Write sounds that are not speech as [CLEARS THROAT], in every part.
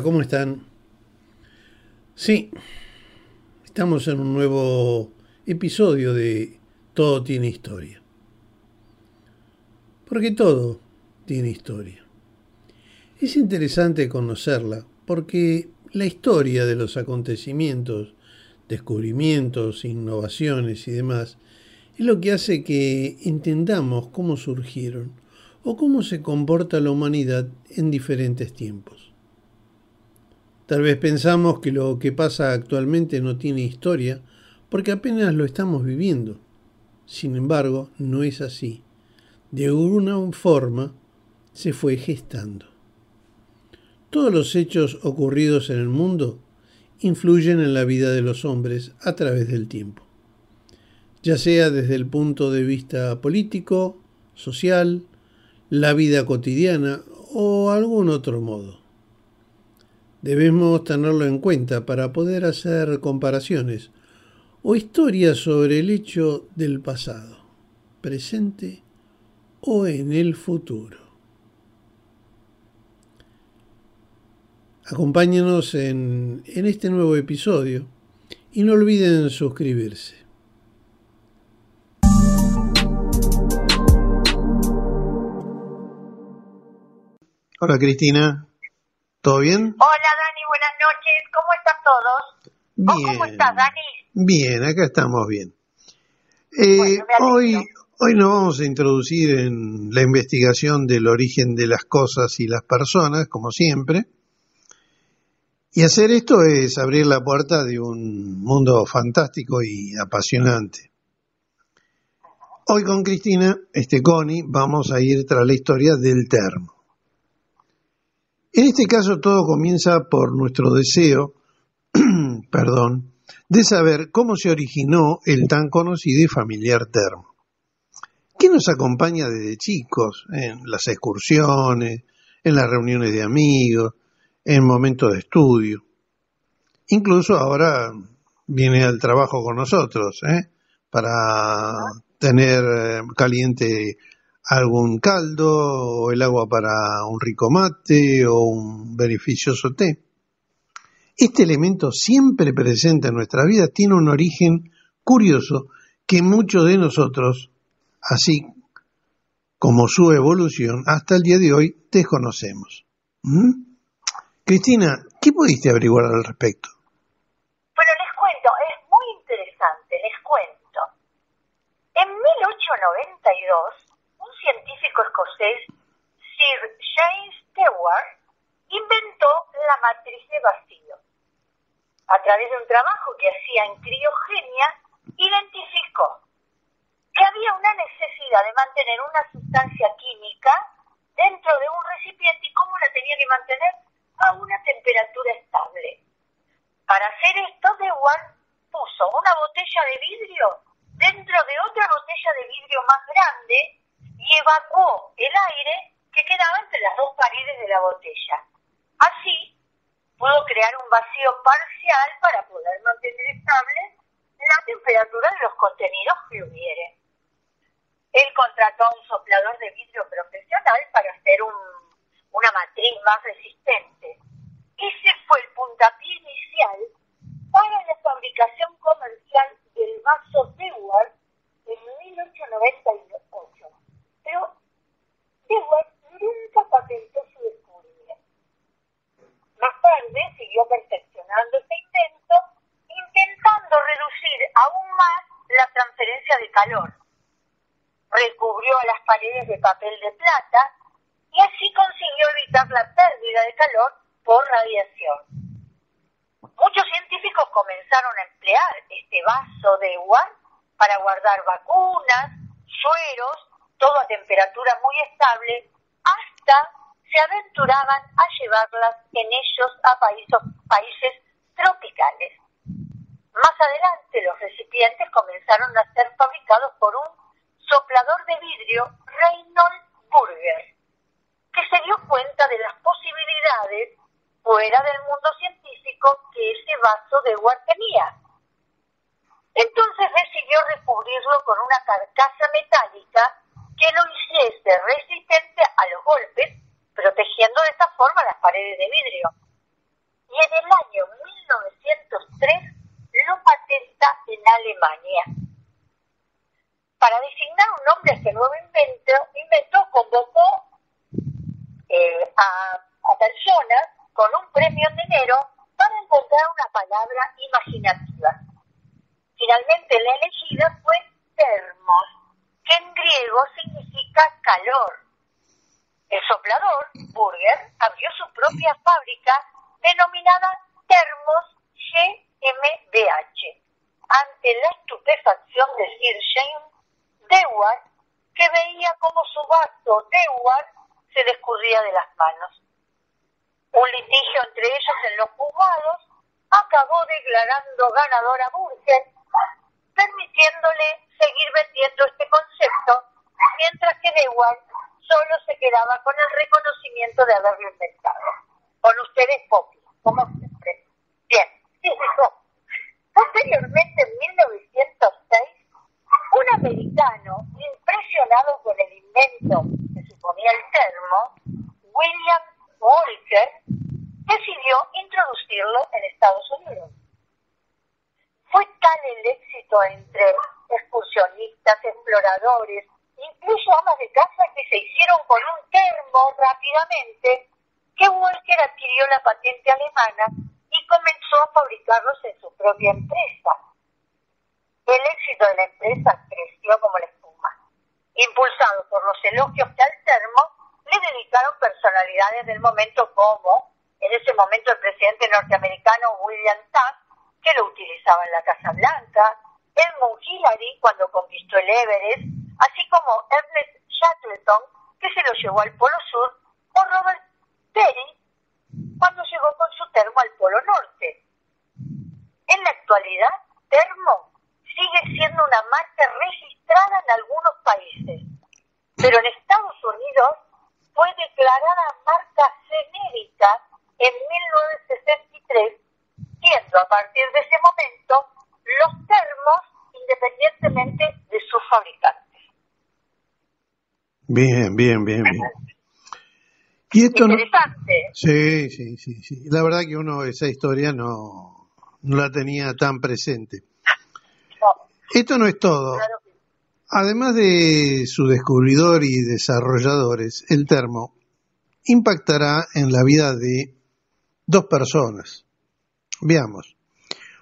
¿cómo están? Sí, estamos en un nuevo episodio de Todo tiene historia. Porque todo tiene historia. Es interesante conocerla porque la historia de los acontecimientos, descubrimientos, innovaciones y demás es lo que hace que entendamos cómo surgieron o cómo se comporta la humanidad en diferentes tiempos. Tal vez pensamos que lo que pasa actualmente no tiene historia porque apenas lo estamos viviendo. Sin embargo, no es así. De alguna forma se fue gestando. Todos los hechos ocurridos en el mundo influyen en la vida de los hombres a través del tiempo, ya sea desde el punto de vista político, social, la vida cotidiana o algún otro modo. Debemos tenerlo en cuenta para poder hacer comparaciones o historias sobre el hecho del pasado, presente o en el futuro. Acompáñenos en, en este nuevo episodio y no olviden suscribirse. Hola Cristina, ¿todo bien? Hola Dani, buenas noches, ¿cómo están todos? Bien. ¿Cómo estás Dani? Bien, acá estamos bien. Eh, Bueno, hoy, hoy nos vamos a introducir en la investigación del origen de las cosas y las personas, como siempre. Y hacer esto es abrir la puerta de un mundo fantástico y apasionante. Hoy con Cristina, este Connie, vamos a ir tras la historia del termo. En este caso todo comienza por nuestro deseo, [CLEARS THROAT] perdón, de saber cómo se originó el tan conocido y familiar termo. ¿Qué nos acompaña desde chicos en las excursiones, en las reuniones de amigos, en momentos de estudio? Incluso ahora viene al trabajo con nosotros, ¿eh? para tener eh, caliente algún caldo o el agua para un rico mate o un beneficioso té. Este elemento siempre presente en nuestra vida tiene un origen curioso que muchos de nosotros, así como su evolución, hasta el día de hoy desconocemos. ¿Mm? Cristina, ¿qué pudiste averiguar al respecto? Bueno, les cuento, es muy interesante, les cuento. En 1892, un científico escocés, Sir James Stewart, inventó la matriz de vacío. A través de un trabajo que hacía en criogenia, identificó que había una necesidad de mantener una sustancia química dentro de un recipiente y cómo la tenía que mantener a una temperatura estable. Para hacer esto, Dewar puso una botella de vidrio dentro de otra botella de vidrio más grande evacuó el aire que quedaba entre las dos paredes de la botella. Así, pudo crear un vacío parcial para poder mantener estable la temperatura de los contenidos que hubiere. Él contrató a un soplador de vidrio profesional para hacer un- una matriz más resistente. Ese fue el puntapié inicial para la fabricación comercial del vaso Dewar en 1898. Pero Dewar nunca patentó su descubrimiento. Más tarde siguió perfeccionando este invento, intentando reducir aún más la transferencia de calor. Recubrió las paredes de papel de plata y así consiguió evitar la pérdida de calor por radiación. Muchos científicos comenzaron a emplear este vaso de Dewar para guardar vacunas, sueros, todo a temperatura muy estable, hasta se aventuraban a llevarlas en ellos a países, tropicales. Más adelante los recipientes comenzaron a ser fabricados por un soplador de vidrio Reynold Burger, que se dio cuenta de las posibilidades fuera del mundo científico que ese vaso de Ward tenía. Entonces decidió recubrirlo con una carcasa metálica que lo hiciese resistente a los golpes, protegiendo de esta forma las paredes de vidrio. y en el año 1903 lo patenta en Alemania. Para designar un nombre a este nuevo invento, invento convocó eh, a, a personas con un premio en dinero para encontrar una palabra imaginativa. Finalmente la elegida fue termos, en griego significa calor. El soplador, Burger, abrió su propia fábrica denominada Termos GmbH, ante la estupefacción de Sir James Dewar, que veía como su vaso Dewar se le escurría de las manos. Un litigio entre ellos en los juzgados acabó declarando ganadora a Burger, permitiéndole seguir vendiendo este concepto, mientras que Dewar solo se quedaba con el reconocimiento de haberlo inventado. Con ustedes, Poppy, como siempre. Bien, Posteriormente, en 1906, un americano impresionado con el invento que suponía el termo, William Walker, decidió introducirlo en Estados Unidos. Fue tal el éxito entre excursionistas, exploradores, incluso amas de casa que se hicieron con un termo rápidamente, que Walker adquirió la patente alemana y comenzó a fabricarlos en su propia empresa. El éxito de la empresa creció como la espuma. Impulsado por los elogios que al termo le dedicaron personalidades del momento como, en ese momento, el presidente norteamericano William Taft, que lo utilizaba en la Casa Blanca, Edmund Hillary cuando conquistó el Everest, así como Ernest Shackleton, que se lo llevó al Polo Sur, o Robert Perry, cuando llegó con su termo al Polo Norte. En la actualidad, termo sigue siendo una marca registrada en algunos países, pero en Estados Unidos fue declarada marca genérica en 1963, siendo a partir de ese momento los termos independientemente de sus fabricantes. Bien, bien, bien, bien. Y esto Interesante. Sí, sí, sí, sí. La verdad que uno esa historia no, no la tenía tan presente. Esto no es todo. Además de su descubridor y desarrolladores, el termo impactará en la vida de dos personas. Veamos.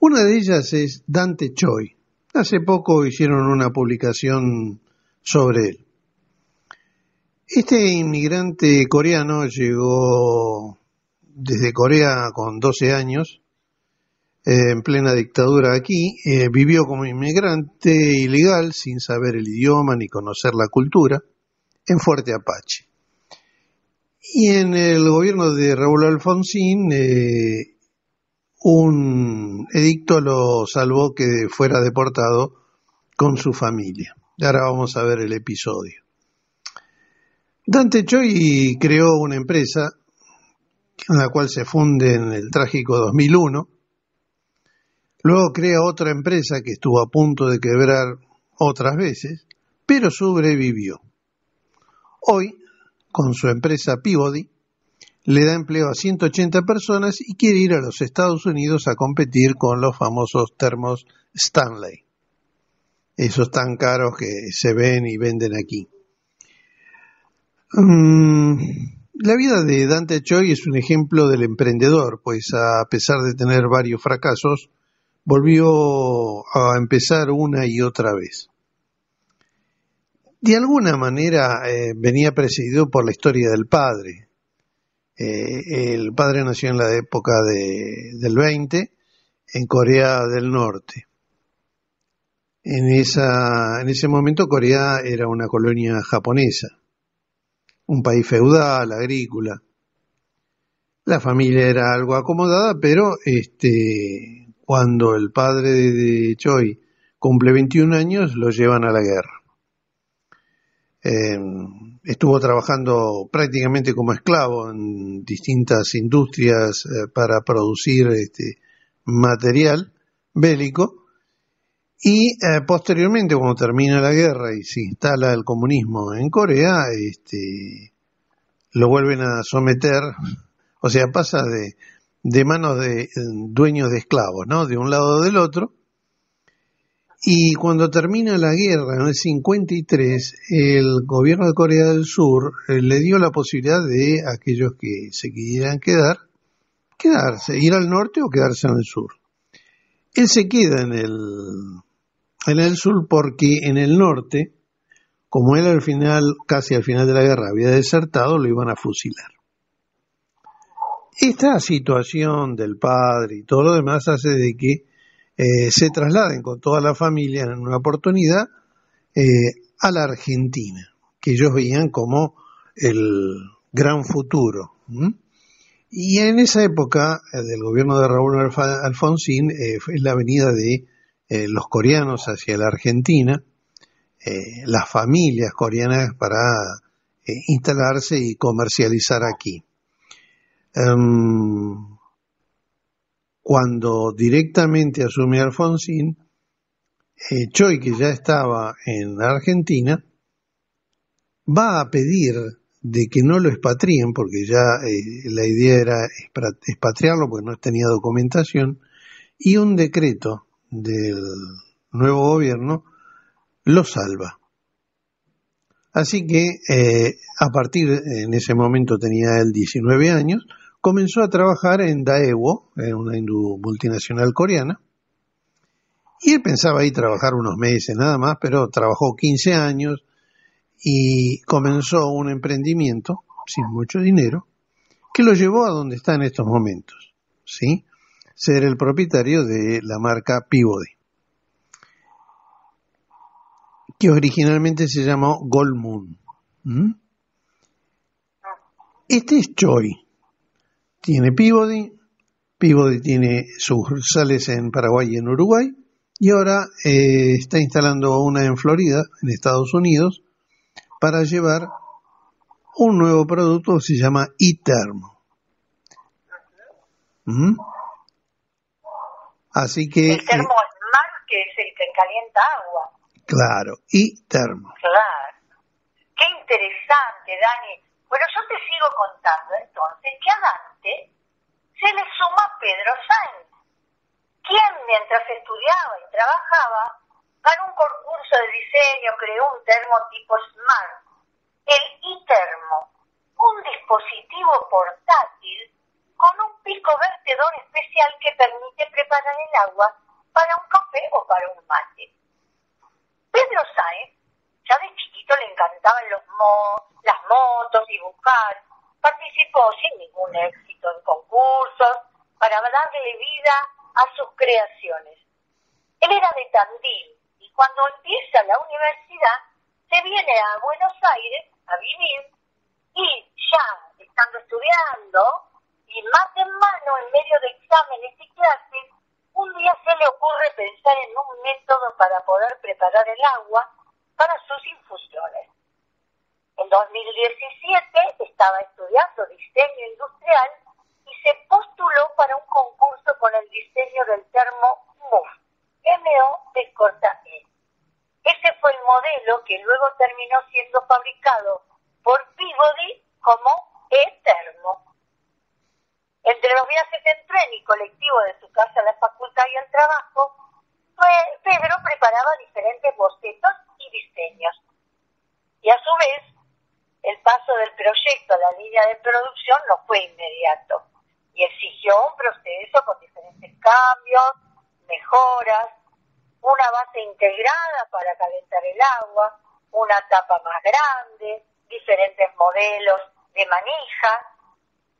Una de ellas es Dante Choi. Hace poco hicieron una publicación sobre él. Este inmigrante coreano llegó desde Corea con 12 años eh, en plena dictadura aquí, eh, vivió como inmigrante ilegal sin saber el idioma ni conocer la cultura en Fuerte Apache. Y en el gobierno de Raúl Alfonsín, eh, un edicto lo salvó que fuera deportado con su familia. Ahora vamos a ver el episodio. Dante Choi creó una empresa en la cual se funde en el trágico 2001 Luego crea otra empresa que estuvo a punto de quebrar otras veces, pero sobrevivió. Hoy, con su empresa Peabody, le da empleo a 180 personas y quiere ir a los Estados Unidos a competir con los famosos termos Stanley. Esos tan caros que se ven y venden aquí. Mm, la vida de Dante Choi es un ejemplo del emprendedor, pues a pesar de tener varios fracasos, volvió a empezar una y otra vez. De alguna manera eh, venía presidido por la historia del padre. Eh, el padre nació en la época del 20 en Corea del Norte. En, ese momento Corea era una colonia japonesa, un país feudal, agrícola. La familia era algo acomodada, pero este, cuando el padre de Choi cumple 21 años, lo llevan a la guerra. Eh, estuvo trabajando prácticamente como esclavo en distintas industrias eh, para producir este material bélico y eh, posteriormente cuando termina la guerra y se instala el comunismo en Corea, este, lo vuelven a someter, o sea, pasa de de manos de dueños de esclavos, ¿no? De un lado o del otro. Y cuando termina la guerra en el 53, el gobierno de Corea del Sur eh, le dio la posibilidad de aquellos que se quisieran quedar, quedarse, ir al norte o quedarse en el sur. Él se queda en el, en el sur porque en el norte, como él al final, casi al final de la guerra había desertado, lo iban a fusilar. Esta situación del padre y todo lo demás hace de que eh, se trasladen con toda la familia en una oportunidad eh, a la Argentina, que ellos veían como el gran futuro. Y en esa época eh, del gobierno de Raúl Alfonsín fue la venida de los coreanos hacia la Argentina, las familias coreanas para instalarse y comercializar aquí. Em, cuando directamente asume Alfonsín, eh, Choi, que ya estaba en Argentina, va a pedir de que no lo expatrien, porque ya eh, la idea era expatriarlo, porque no tenía documentación, y un decreto del nuevo gobierno lo salva. Así que eh, a partir, en ese momento tenía él 19 años, comenzó a trabajar en Daewoo, en una multinacional coreana, y él pensaba ahí trabajar unos meses nada más, pero trabajó 15 años y comenzó un emprendimiento sin mucho dinero que lo llevó a donde está en estos momentos, ¿sí? Ser el propietario de la marca Peabody, que originalmente se llamó Gold Moon. Este es Choi, tiene Peabody, Peabody tiene sucursales en Paraguay y en Uruguay, y ahora eh, está instalando una en Florida, en Estados Unidos, para llevar un nuevo producto que se llama e-Termo. ¿Mm? Así que... El termo eh, es mar, que es el que calienta agua. Claro, e-Termo. Claro. Qué interesante, Dani. Bueno, yo te sigo contando entonces que a Dante se le suma Pedro Sainz, quien mientras estudiaba y trabajaba ganó un concurso de diseño, creó un termo tipo Smart, el e-termo, un dispositivo portátil con un pico vertedor especial que permite preparar el agua para un café o para un mate. Pedro Sainz ya de chiquito le encantaban los mo las motos, buscar. Participó sin ningún éxito en concursos para darle vida a sus creaciones. Él era de Tandil y cuando empieza la universidad se viene a Buenos Aires a vivir y ya estando estudiando y más en mano en medio de exámenes y clases, un día se le ocurre pensar en un método para poder preparar el agua para sus infusiones. En 2017 estaba estudiando diseño industrial y se postuló para un concurso con el diseño del termo MUF, MO de corta E. Ese fue el modelo que luego terminó siendo fabricado por Peabody como E-Termo. Entre los viajes en tren y colectivo de su casa a la facultad y al trabajo, Pedro preparaba diferentes bocetos diseños. Y a su vez, el paso del proyecto a la línea de producción no fue inmediato y exigió un proceso con diferentes cambios, mejoras, una base integrada para calentar el agua, una tapa más grande, diferentes modelos de manija.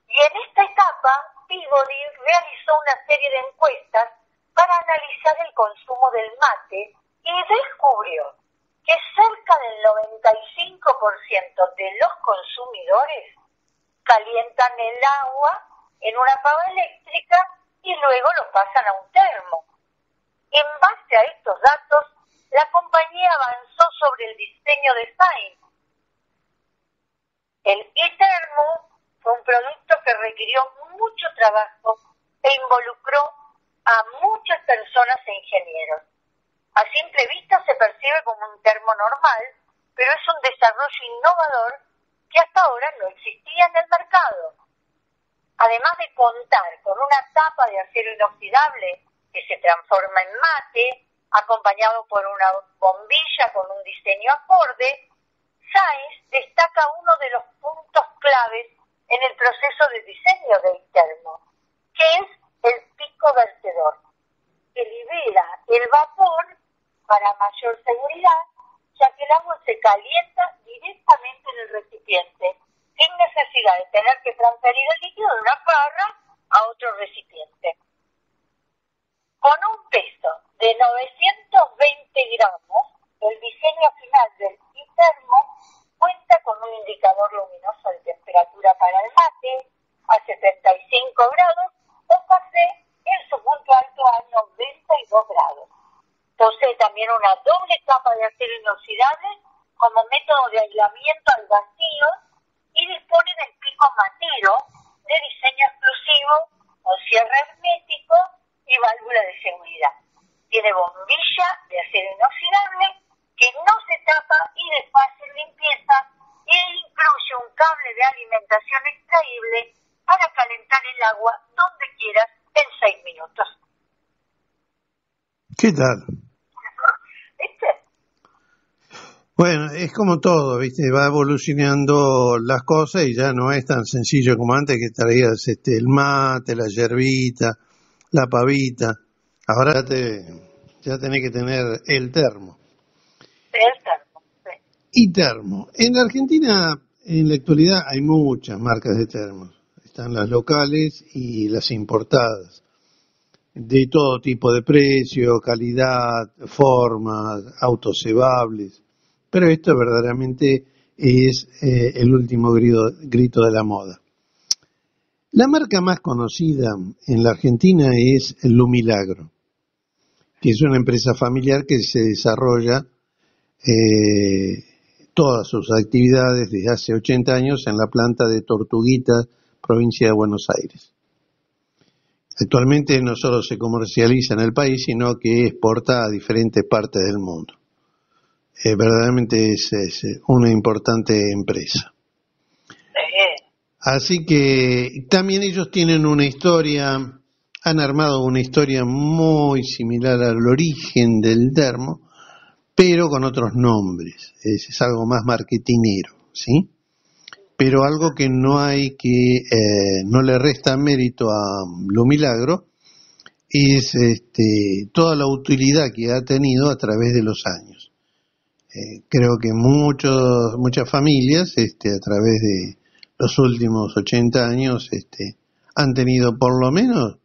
Y en esta etapa, Peabody realizó una serie de encuestas para analizar el consumo del mate y descubrió que cerca del 95% de los consumidores calientan el agua en una pava eléctrica y luego lo pasan a un termo. En base a estos datos, la compañía avanzó sobre el diseño de Sainz. El e-termo fue un producto que requirió mucho trabajo e involucró a muchas personas e ingenieros a simple vista se percibe como un termo normal, pero es un desarrollo innovador que hasta ahora no existía en el mercado. además de contar con una tapa de acero inoxidable que se transforma en mate, acompañado por una bombilla con un diseño acorde, Sainz destaca uno de los puntos claves en el proceso de diseño del termo, que es el pico vertedor, que libera el vapor para mayor seguridad, ya que el agua se calienta directamente en el recipiente, sin necesidad de tener que transferir el líquido de una barra a otro recipiente. Con un peso de 920 gramos, el diseño final del termo cuenta con un indicador luminoso de temperatura para el mate a 75 grados o café en su punto alto a 92 grados. Posee también una doble capa de acero inoxidable como método de aislamiento al vacío y dispone del pico matero de diseño exclusivo con cierre hermético y válvula de seguridad. Tiene bombilla de acero inoxidable que no se tapa y de fácil limpieza e incluye un cable de alimentación extraíble para calentar el agua donde quieras en seis minutos. ¿Qué tal? Bueno, es como todo, ¿viste? Va evolucionando las cosas y ya no es tan sencillo como antes que traías este, el mate, la yerbita, la pavita. Ahora ya, te, ya tenés que tener el termo. Y termo. En Argentina, en la actualidad, hay muchas marcas de termos. Están las locales y las importadas. De todo tipo de precio, calidad, formas, autocebables. Pero esto verdaderamente es eh, el último grito, de la moda. La marca más conocida en la Argentina es Lumilagro, que es una empresa familiar que se desarrolla eh, todas sus actividades desde hace 80 años en la planta de Tortuguita, provincia de Buenos Aires. Actualmente no solo se comercializa en el país, sino que exporta a diferentes partes del mundo. Eh, verdaderamente es, una importante empresa. Así que también ellos tienen una historia, han armado una historia muy similar al origen del termo, pero con otros nombres. Es, algo más marketinero, ¿sí? Pero algo que no hay que, eh, no le resta mérito a lo milagro, es este, toda la utilidad que ha tenido a través de los años. Eh, creo que muchos, muchas familias, este, a través de los últimos 80 años, este, han tenido por lo menos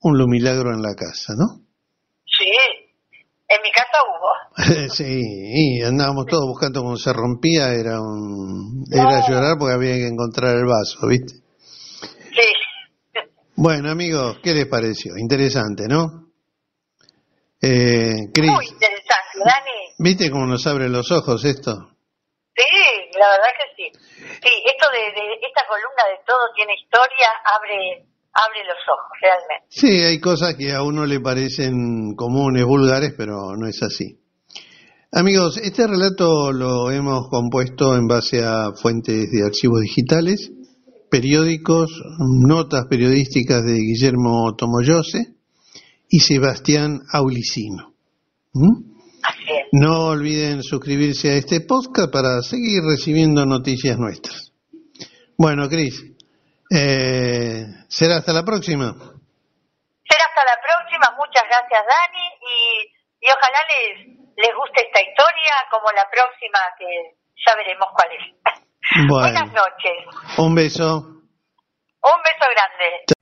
un lumilagro en la casa, ¿no? Sí, en mi casa hubo. [LAUGHS] sí, andábamos todos buscando cómo se rompía, era un era llorar porque había que encontrar el vaso, ¿viste? Sí. Bueno, amigos, ¿qué les pareció? Interesante, ¿no? Eh, Muy interesante, Dani. ¿Viste cómo nos abre los ojos esto? Sí, la verdad que sí. Sí, esto de, de esta columna de todo tiene historia, abre abre los ojos, realmente. Sí, hay cosas que a uno le parecen comunes, vulgares, pero no es así. Amigos, este relato lo hemos compuesto en base a fuentes de archivos digitales, periódicos, notas periodísticas de Guillermo Tomoyose y Sebastián Aulicino. ¿Mm? No olviden suscribirse a este podcast para seguir recibiendo noticias nuestras. Bueno, Cris, eh, será hasta la próxima. Será hasta la próxima. Muchas gracias, Dani. Y, y ojalá les, les guste esta historia como la próxima, que ya veremos cuál es. [LAUGHS] Buenas noches. Un beso. Un beso grande.